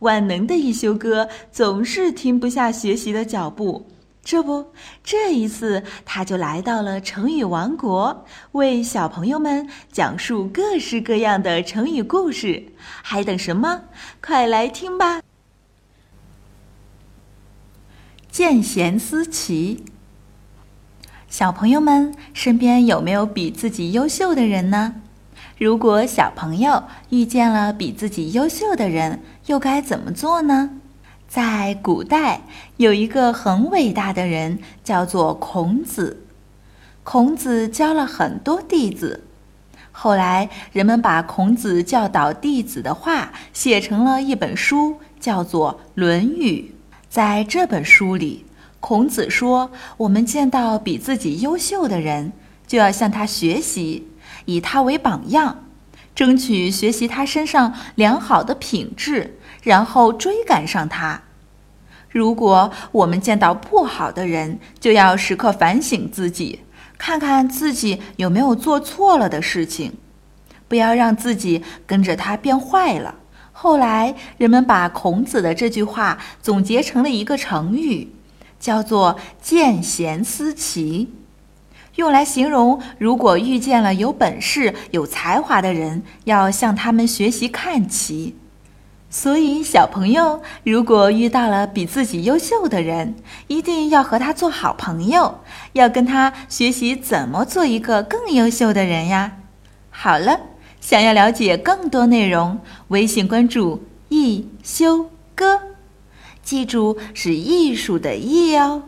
万能的一休哥总是停不下学习的脚步。这不，这一次他就来到了成语王国，为小朋友们讲述各式各样的成语故事。还等什么？快来听吧！见贤思齐。小朋友们身边有没有比自己优秀的人呢？如果小朋友遇见了比自己优秀的人，又该怎么做呢？在古代，有一个很伟大的人，叫做孔子。孔子教了很多弟子，后来人们把孔子教导弟子的话写成了一本书，叫做《论语》。在这本书里，孔子说：“我们见到比自己优秀的人，就要向他学习，以他为榜样，争取学习他身上良好的品质。”然后追赶上他。如果我们见到不好的人，就要时刻反省自己，看看自己有没有做错了的事情，不要让自己跟着他变坏了。后来，人们把孔子的这句话总结成了一个成语，叫做“见贤思齐”，用来形容如果遇见了有本事、有才华的人，要向他们学习看齐。所以，小朋友如果遇到了比自己优秀的人，一定要和他做好朋友，要跟他学习怎么做一个更优秀的人呀。好了，想要了解更多内容，微信关注“一休哥”，记住是艺术的“艺”哦。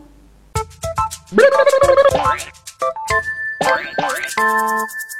Thank you.